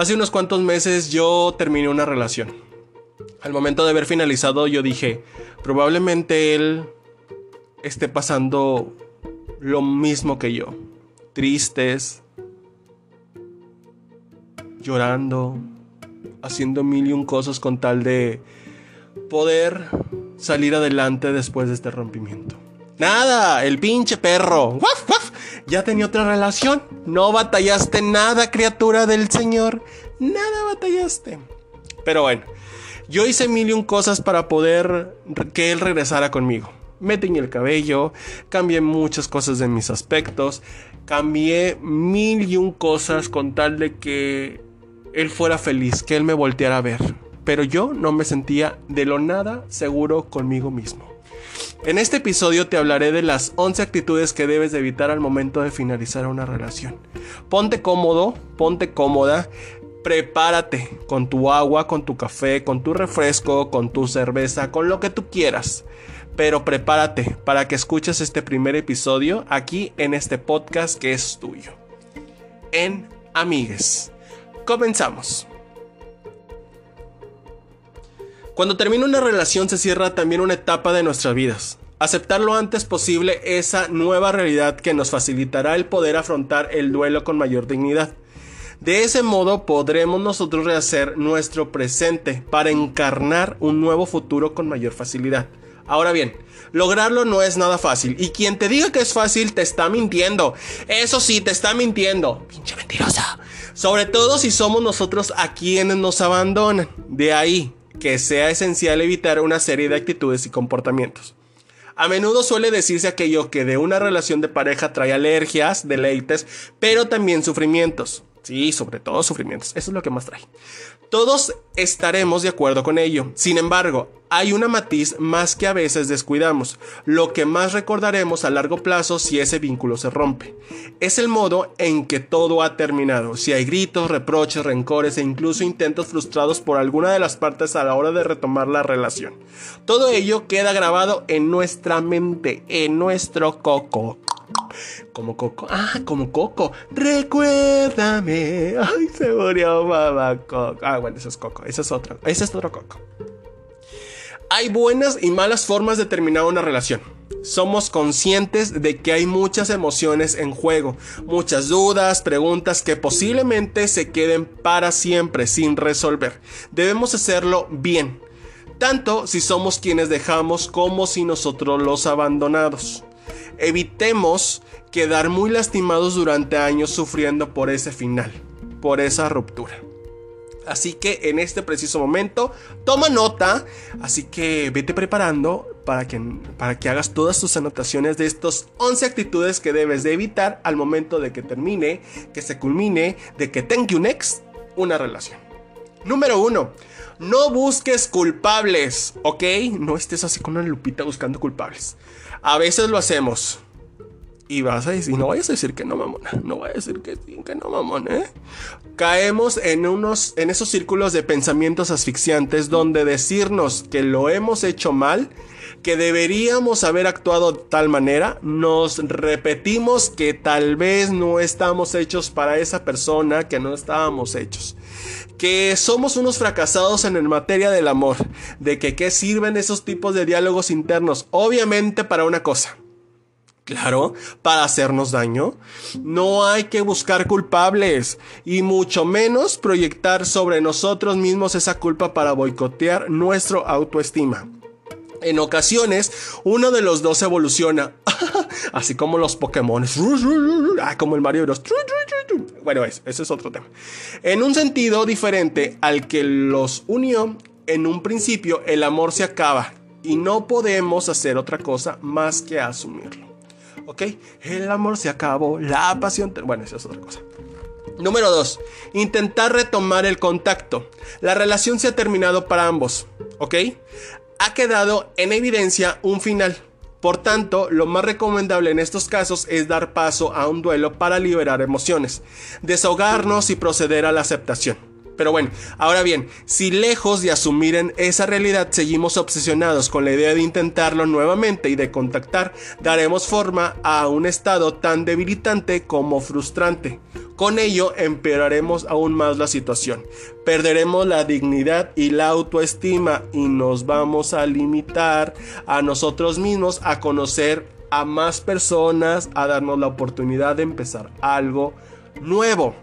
Hace unos cuantos meses yo terminé una relación. Al momento de haber finalizado yo dije, probablemente él esté pasando lo mismo que yo. Tristes, llorando, haciendo mil y un cosas con tal de poder salir adelante después de este rompimiento. Nada, el pinche perro. Ya tenía otra relación. No batallaste nada, criatura del Señor. Nada batallaste. Pero bueno, yo hice mil y un cosas para poder que él regresara conmigo. Me teñí el cabello, cambié muchas cosas de mis aspectos, cambié mil y un cosas con tal de que él fuera feliz, que él me volteara a ver. Pero yo no me sentía de lo nada seguro conmigo mismo. En este episodio te hablaré de las 11 actitudes que debes de evitar al momento de finalizar una relación. Ponte cómodo, ponte cómoda, prepárate con tu agua, con tu café, con tu refresco, con tu cerveza, con lo que tú quieras. Pero prepárate para que escuches este primer episodio aquí en este podcast que es tuyo. En Amigues. Comenzamos. Cuando termina una relación se cierra también una etapa de nuestras vidas. Aceptar lo antes posible esa nueva realidad que nos facilitará el poder afrontar el duelo con mayor dignidad. De ese modo podremos nosotros rehacer nuestro presente para encarnar un nuevo futuro con mayor facilidad. Ahora bien, lograrlo no es nada fácil y quien te diga que es fácil te está mintiendo. Eso sí, te está mintiendo. Pinche mentirosa. Sobre todo si somos nosotros a quienes nos abandonan. De ahí que sea esencial evitar una serie de actitudes y comportamientos. A menudo suele decirse aquello que de una relación de pareja trae alergias, deleites, pero también sufrimientos. Sí, sobre todo sufrimientos. Eso es lo que más trae. Todos estaremos de acuerdo con ello. Sin embargo, hay una matiz más que a veces descuidamos, lo que más recordaremos a largo plazo si ese vínculo se rompe. Es el modo en que todo ha terminado, si hay gritos, reproches, rencores e incluso intentos frustrados por alguna de las partes a la hora de retomar la relación. Todo ello queda grabado en nuestra mente, en nuestro coco. Como Coco. Ah, como Coco. Recuérdame. Ay, se murió mamá Coco. Ah, bueno, eso es Coco. Ese es otro. Ese es otro Coco. Hay buenas y malas formas de terminar una relación. Somos conscientes de que hay muchas emociones en juego, muchas dudas, preguntas que posiblemente se queden para siempre sin resolver. Debemos hacerlo bien, tanto si somos quienes dejamos como si nosotros los abandonados. Evitemos quedar muy lastimados durante años sufriendo por ese final, por esa ruptura. Así que en este preciso momento, toma nota. Así que vete preparando para que, para que hagas todas tus anotaciones de estos 11 actitudes que debes de evitar al momento de que termine, que se culmine, de que tenga un ex, una relación. Número 1. No busques culpables, ¿ok? No estés así con una lupita buscando culpables. A veces lo hacemos. Y vas a decir, no vayas a decir que no, mamona. No vayas a decir que que no, mamona, ¿eh? Caemos en, unos, en esos círculos de pensamientos asfixiantes donde decirnos que lo hemos hecho mal, que deberíamos haber actuado de tal manera, nos repetimos que tal vez no estamos hechos para esa persona, que no estábamos hechos que somos unos fracasados en materia del amor, de que qué sirven esos tipos de diálogos internos, obviamente para una cosa, Claro, para hacernos daño. No hay que buscar culpables y mucho menos proyectar sobre nosotros mismos esa culpa para boicotear nuestro autoestima. En ocasiones, uno de los dos evoluciona, así como los Pokémon, ah, como el Mario Bros. Bueno, ese es otro tema. En un sentido diferente al que los unió, en un principio el amor se acaba y no podemos hacer otra cosa más que asumirlo. ¿Ok? El amor se acabó, la pasión... Bueno, esa es otra cosa. Número 2. Intentar retomar el contacto. La relación se ha terminado para ambos. ¿Ok? Ha quedado en evidencia un final. Por tanto, lo más recomendable en estos casos es dar paso a un duelo para liberar emociones, desahogarnos y proceder a la aceptación. Pero bueno, ahora bien, si lejos de asumir en esa realidad seguimos obsesionados con la idea de intentarlo nuevamente y de contactar, daremos forma a un estado tan debilitante como frustrante. Con ello empeoraremos aún más la situación. Perderemos la dignidad y la autoestima y nos vamos a limitar a nosotros mismos a conocer a más personas, a darnos la oportunidad de empezar algo nuevo.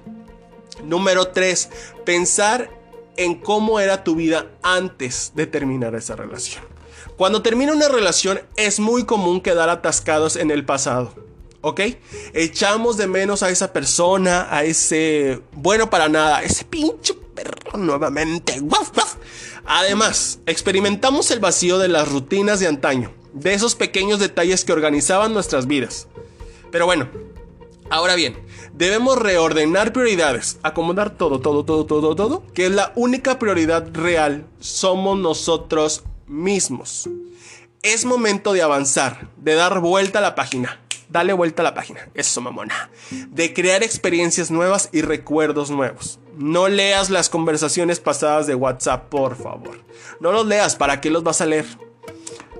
Número 3. Pensar en cómo era tu vida antes de terminar esa relación. Cuando termina una relación es muy común quedar atascados en el pasado. ¿Ok? Echamos de menos a esa persona, a ese bueno para nada, ese pinche perro nuevamente. Además, experimentamos el vacío de las rutinas de antaño, de esos pequeños detalles que organizaban nuestras vidas. Pero bueno, ahora bien, debemos reordenar prioridades, acomodar todo, todo, todo, todo, todo, que es la única prioridad real, somos nosotros mismos. Es momento de avanzar, de dar vuelta a la página. Dale vuelta a la página, eso mamona. De crear experiencias nuevas y recuerdos nuevos. No leas las conversaciones pasadas de WhatsApp, por favor. No los leas, ¿para qué los vas a leer?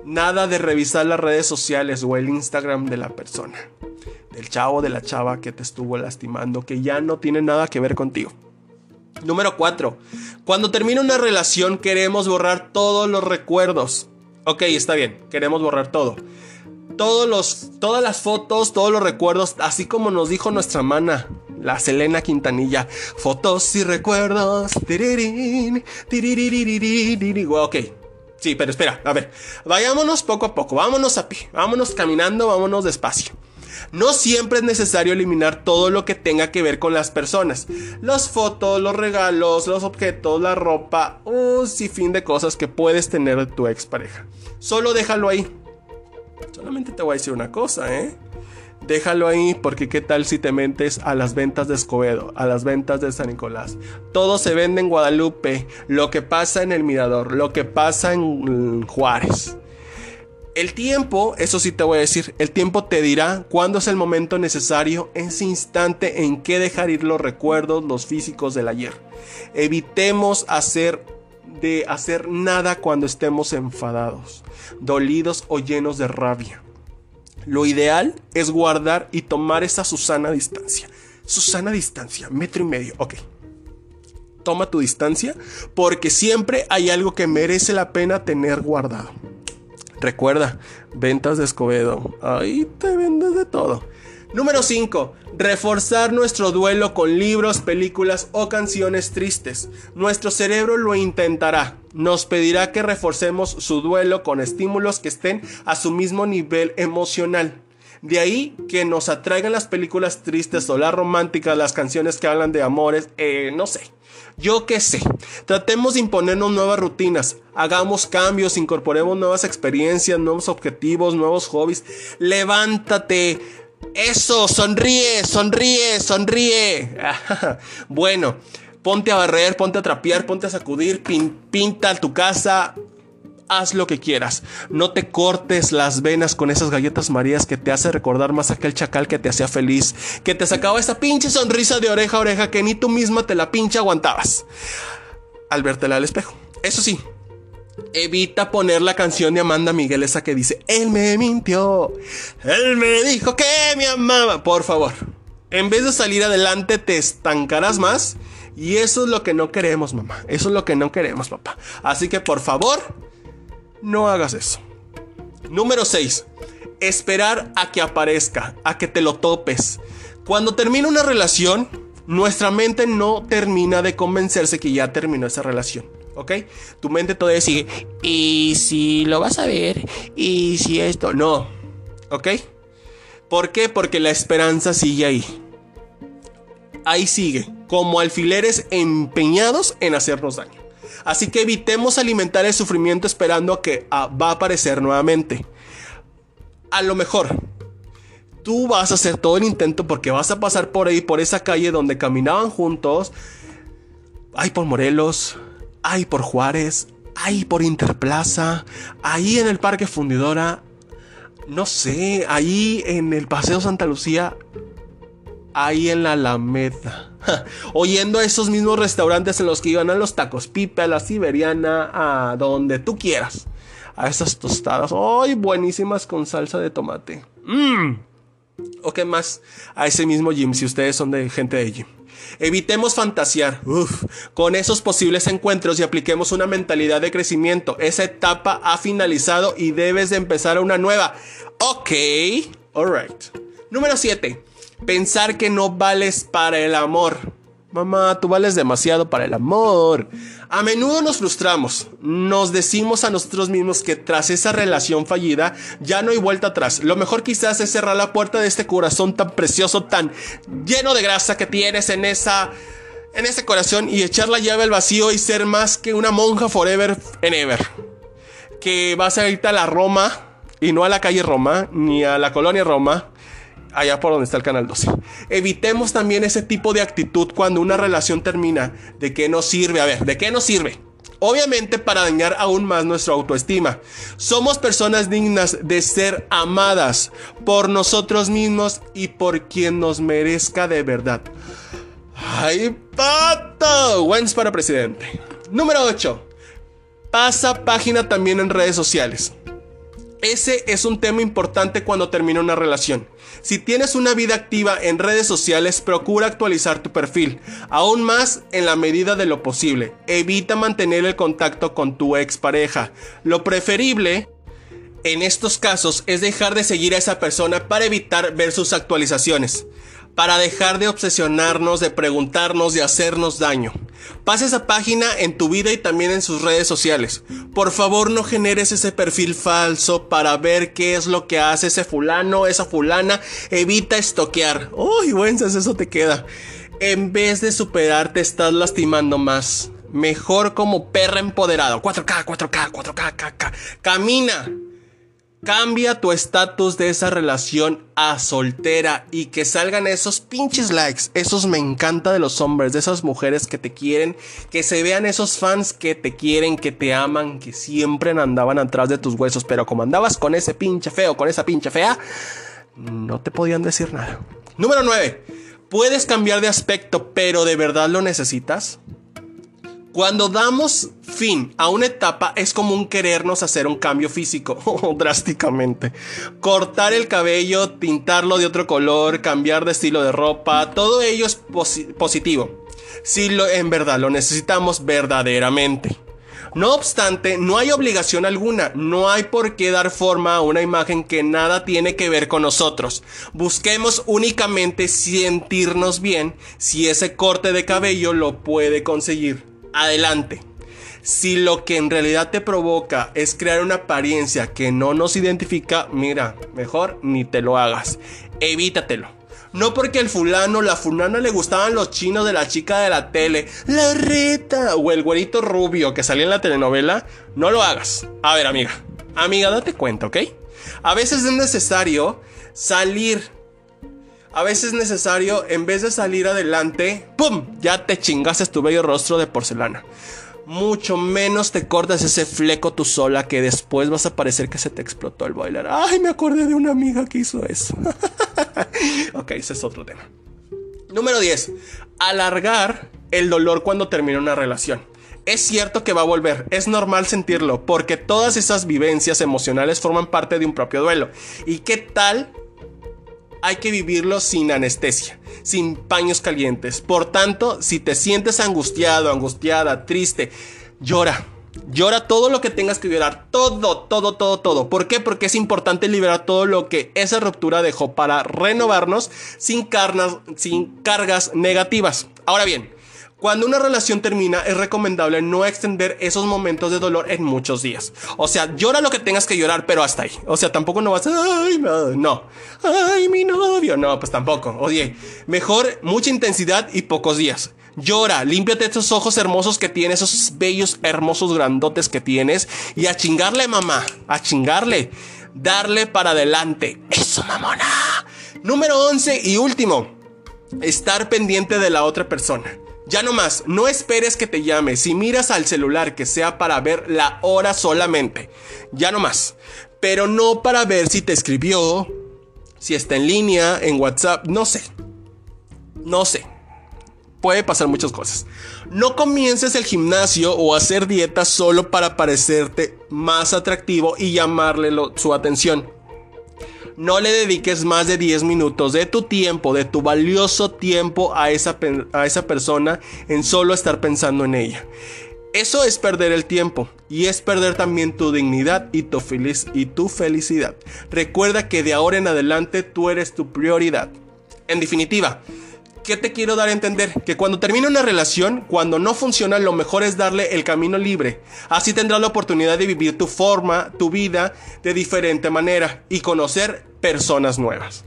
Nada de revisar las redes sociales o el Instagram de la persona. Del chavo de la chava que te estuvo lastimando, que ya no tiene nada que ver contigo. Número 4. Cuando termina una relación queremos borrar todos los recuerdos. Ok, está bien, queremos borrar todo. Todos los, todas las fotos, todos los recuerdos, así como nos dijo nuestra mana, la Selena Quintanilla. Fotos y recuerdos. Ok, sí, pero espera, a ver, vayámonos poco a poco, vámonos a pie, vámonos caminando, vámonos despacio. No siempre es necesario eliminar todo lo que tenga que ver con las personas. Las fotos, los regalos, los objetos, la ropa, un sinfín de cosas que puedes tener de tu expareja. Solo déjalo ahí. Solamente te voy a decir una cosa, ¿eh? Déjalo ahí porque qué tal si te mentes a las ventas de Escobedo, a las ventas de San Nicolás. Todo se vende en Guadalupe, lo que pasa en el Mirador, lo que pasa en Juárez. El tiempo, eso sí te voy a decir, el tiempo te dirá cuándo es el momento necesario, ese instante en que dejar ir los recuerdos, los físicos del ayer. Evitemos hacer de hacer nada cuando estemos enfadados, dolidos o llenos de rabia. Lo ideal es guardar y tomar esa Susana distancia. Susana distancia, metro y medio, ok. Toma tu distancia porque siempre hay algo que merece la pena tener guardado. Recuerda, ventas de Escobedo. Ahí te vendes de todo. Número 5. Reforzar nuestro duelo con libros, películas o canciones tristes. Nuestro cerebro lo intentará. Nos pedirá que reforcemos su duelo con estímulos que estén a su mismo nivel emocional. De ahí que nos atraigan las películas tristes o las románticas, las canciones que hablan de amores, eh, no sé. Yo qué sé. Tratemos de imponernos nuevas rutinas. Hagamos cambios, incorporemos nuevas experiencias, nuevos objetivos, nuevos hobbies. Levántate. Eso, sonríe, sonríe, sonríe. bueno, ponte a barrer, ponte a trapear, ponte a sacudir, pinta tu casa, haz lo que quieras. No te cortes las venas con esas galletas marías que te hace recordar más aquel chacal que te hacía feliz, que te sacaba esa pinche sonrisa de oreja a oreja que ni tú misma te la pinche aguantabas al vértela al espejo. Eso sí, Evita poner la canción de Amanda Miguel esa que dice, Él me mintió, Él me dijo que me amaba. Por favor, en vez de salir adelante te estancarás más y eso es lo que no queremos, mamá. Eso es lo que no queremos, papá. Así que por favor, no hagas eso. Número 6. Esperar a que aparezca, a que te lo topes. Cuando termina una relación, nuestra mente no termina de convencerse que ya terminó esa relación. ¿Ok? Tu mente todavía sigue. Y si lo vas a ver. Y si esto. No. ¿Ok? ¿Por qué? Porque la esperanza sigue ahí. Ahí sigue. Como alfileres empeñados en hacernos daño. Así que evitemos alimentar el sufrimiento esperando que ah, va a aparecer nuevamente. A lo mejor tú vas a hacer todo el intento porque vas a pasar por ahí, por esa calle donde caminaban juntos. Ay, por Morelos, ay, por Juárez, ay, por Interplaza, ahí en el Parque Fundidora, no sé, ahí en el Paseo Santa Lucía, ahí en la Alameda. oyendo a esos mismos restaurantes en los que iban a los tacos pipe, a la siberiana, a donde tú quieras. A esas tostadas, ¡ay! buenísimas con salsa de tomate. Mmm. o qué más a ese mismo gym si ustedes son de gente de gym. Evitemos fantasear con esos posibles encuentros y apliquemos una mentalidad de crecimiento. Esa etapa ha finalizado y debes de empezar una nueva. Ok, alright. Número 7. Pensar que no vales para el amor. Mamá, tú vales demasiado para el amor. A menudo nos frustramos. Nos decimos a nosotros mismos que tras esa relación fallida ya no hay vuelta atrás. Lo mejor quizás es cerrar la puerta de este corazón tan precioso, tan lleno de grasa que tienes en esa en ese corazón y echar la llave al vacío y ser más que una monja forever and ever. Que vas a irte a la Roma y no a la calle Roma ni a la colonia Roma allá por donde está el canal 12. Evitemos también ese tipo de actitud cuando una relación termina. ¿De qué nos sirve? A ver, ¿de qué nos sirve? Obviamente para dañar aún más nuestra autoestima. Somos personas dignas de ser amadas por nosotros mismos y por quien nos merezca de verdad. ¡Ay, pato! Wens para presidente. Número 8. Pasa página también en redes sociales. Ese es un tema importante cuando termina una relación. Si tienes una vida activa en redes sociales, procura actualizar tu perfil, aún más en la medida de lo posible. Evita mantener el contacto con tu expareja. Lo preferible en estos casos es dejar de seguir a esa persona para evitar ver sus actualizaciones para dejar de obsesionarnos, de preguntarnos, de hacernos daño. Pasa esa página en tu vida y también en sus redes sociales. Por favor, no generes ese perfil falso para ver qué es lo que hace ese fulano, esa fulana. Evita estoquear. Uy, buenas, eso te queda. En vez de superar, te estás lastimando más. Mejor como perra empoderado. 4K, 4K, 4K, 4K. Camina. Cambia tu estatus de esa relación a soltera y que salgan esos pinches likes. Esos me encanta de los hombres, de esas mujeres que te quieren, que se vean esos fans que te quieren, que te aman, que siempre andaban atrás de tus huesos, pero como andabas con ese pinche feo, con esa pinche fea, no te podían decir nada. Número 9. Puedes cambiar de aspecto, pero ¿de verdad lo necesitas? Cuando damos fin a una etapa es común querernos hacer un cambio físico drásticamente. Cortar el cabello, tintarlo de otro color, cambiar de estilo de ropa, todo ello es positivo. Si lo, en verdad lo necesitamos verdaderamente. No obstante, no hay obligación alguna, no hay por qué dar forma a una imagen que nada tiene que ver con nosotros. Busquemos únicamente sentirnos bien si ese corte de cabello lo puede conseguir adelante. Si lo que en realidad te provoca es crear una apariencia que no nos identifica, mira, mejor ni te lo hagas. Evítatelo. No porque el fulano, la fulana le gustaban los chinos de la chica de la tele, la reta, o el güerito rubio que salía en la telenovela, no lo hagas. A ver, amiga, amiga, date cuenta, ¿ok? A veces es necesario salir a veces es necesario, en vez de salir adelante, ¡pum! Ya te chingaste tu bello rostro de porcelana. Mucho menos te cortas ese fleco tú sola que después vas a parecer que se te explotó el boiler. Ay, me acordé de una amiga que hizo eso. ok, ese es otro tema. Número 10. Alargar el dolor cuando termina una relación. Es cierto que va a volver, es normal sentirlo, porque todas esas vivencias emocionales forman parte de un propio duelo. ¿Y qué tal hay que vivirlo sin anestesia, sin paños calientes. Por tanto, si te sientes angustiado, angustiada, triste, llora. Llora todo lo que tengas que llorar. Todo, todo, todo, todo. ¿Por qué? Porque es importante liberar todo lo que esa ruptura dejó para renovarnos sin, sin cargas negativas. Ahora bien, cuando una relación termina, es recomendable no extender esos momentos de dolor en muchos días. O sea, llora lo que tengas que llorar, pero hasta ahí. O sea, tampoco no vas a, ay, no, ay, mi novio. No, pues tampoco. Oye, mejor mucha intensidad y pocos días. Llora, límpiate esos ojos hermosos que tienes, esos bellos, hermosos, grandotes que tienes. Y a chingarle, mamá, a chingarle. Darle para adelante. Eso, mamona. Número 11 y último. Estar pendiente de la otra persona. Ya no más, no esperes que te llame. Si miras al celular que sea para ver la hora solamente. Ya no más. Pero no para ver si te escribió, si está en línea, en WhatsApp, no sé. No sé. Puede pasar muchas cosas. No comiences el gimnasio o hacer dieta solo para parecerte más atractivo y llamarle su atención. No le dediques más de 10 minutos de tu tiempo, de tu valioso tiempo a esa, a esa persona en solo estar pensando en ella. Eso es perder el tiempo y es perder también tu dignidad y tu, y tu felicidad. Recuerda que de ahora en adelante tú eres tu prioridad. En definitiva, ¿qué te quiero dar a entender? Que cuando termina una relación, cuando no funciona, lo mejor es darle el camino libre. Así tendrás la oportunidad de vivir tu forma, tu vida de diferente manera y conocer personas nuevas.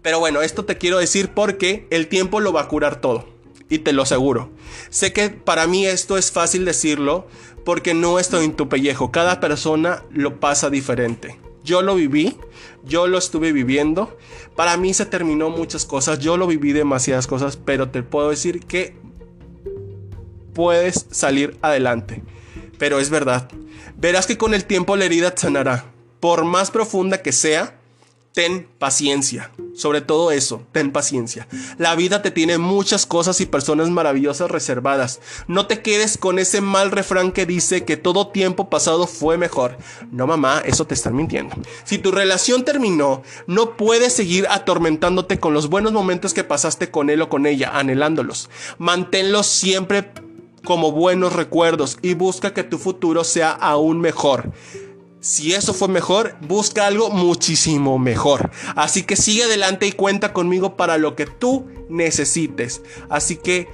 Pero bueno, esto te quiero decir porque el tiempo lo va a curar todo y te lo aseguro. Sé que para mí esto es fácil decirlo porque no estoy en tu pellejo. Cada persona lo pasa diferente. Yo lo viví, yo lo estuve viviendo. Para mí se terminó muchas cosas, yo lo viví demasiadas cosas, pero te puedo decir que puedes salir adelante. Pero es verdad. Verás que con el tiempo la herida sanará. Por más profunda que sea, ten paciencia. Sobre todo eso, ten paciencia. La vida te tiene muchas cosas y personas maravillosas reservadas. No te quedes con ese mal refrán que dice que todo tiempo pasado fue mejor. No mamá, eso te están mintiendo. Si tu relación terminó, no puedes seguir atormentándote con los buenos momentos que pasaste con él o con ella, anhelándolos. Manténlos siempre como buenos recuerdos y busca que tu futuro sea aún mejor. Si eso fue mejor, busca algo muchísimo mejor. Así que sigue adelante y cuenta conmigo para lo que tú necesites. Así que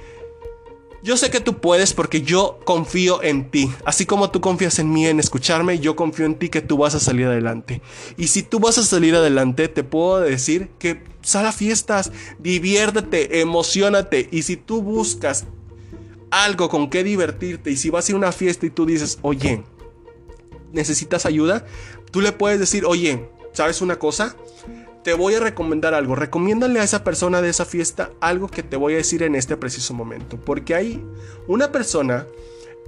yo sé que tú puedes porque yo confío en ti. Así como tú confías en mí en escucharme, yo confío en ti que tú vas a salir adelante. Y si tú vas a salir adelante, te puedo decir que sal a fiestas, diviértete, emocionate. Y si tú buscas algo con que divertirte y si vas a a una fiesta y tú dices, oye, necesitas ayuda, tú le puedes decir, oye, ¿sabes una cosa? Te voy a recomendar algo. Recomiéndale a esa persona de esa fiesta algo que te voy a decir en este preciso momento. Porque hay una persona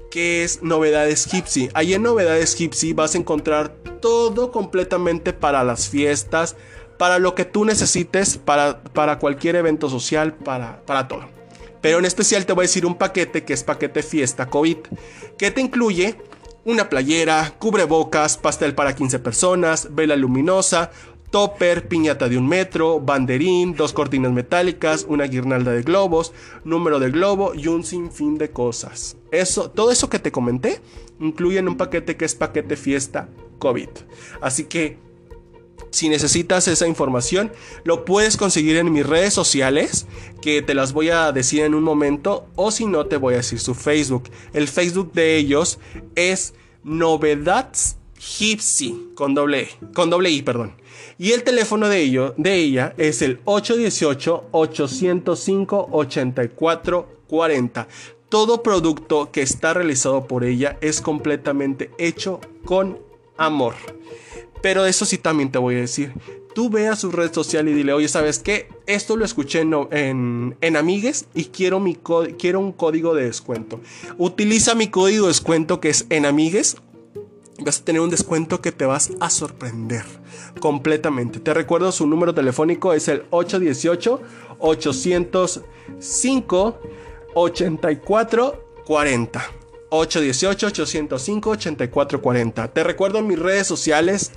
que es Novedades Gypsy. Ahí en Novedades Gypsy vas a encontrar todo completamente para las fiestas, para lo que tú necesites, para, para cualquier evento social, para, para todo. Pero en especial te voy a decir un paquete que es paquete fiesta COVID, que te incluye una playera, cubrebocas, pastel para 15 personas, vela luminosa, topper, piñata de un metro, banderín, dos cortinas metálicas, una guirnalda de globos, número de globo y un sinfín de cosas. Eso, todo eso que te comenté incluye en un paquete que es paquete fiesta COVID. Así que si necesitas esa información, lo puedes conseguir en mis redes sociales, que te las voy a decir en un momento, o si no, te voy a decir su Facebook. El Facebook de ellos es Novedades Gypsy, con doble, con doble I, perdón. Y el teléfono de, de ella es el 818-805-8440. Todo producto que está realizado por ella es completamente hecho con amor. Pero eso sí también te voy a decir. Tú ve a su red social y dile, oye, ¿sabes qué? Esto lo escuché en, en, Amigues y quiero, mi quiero un código de descuento. Utiliza mi código de descuento que es en Amigues. Vas a tener un descuento que te vas a sorprender completamente. Te recuerdo su número telefónico es el 818 805 8440. 818-805-8440. Te recuerdo mis redes sociales.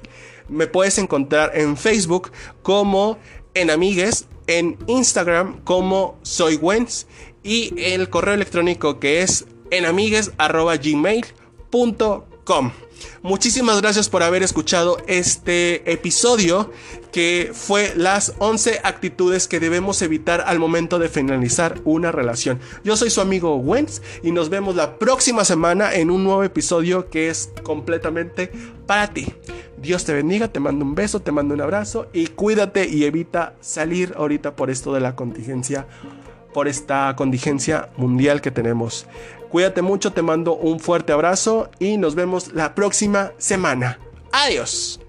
Me puedes encontrar en Facebook como en Amigues, en Instagram como Soy Wens y el correo electrónico que es enamigues.gmail.com. Muchísimas gracias por haber escuchado este episodio que fue las 11 actitudes que debemos evitar al momento de finalizar una relación. Yo soy su amigo Wens y nos vemos la próxima semana en un nuevo episodio que es completamente para ti. Dios te bendiga, te mando un beso, te mando un abrazo y cuídate y evita salir ahorita por esto de la contingencia, por esta contingencia mundial que tenemos. Cuídate mucho, te mando un fuerte abrazo y nos vemos la próxima semana. Adiós.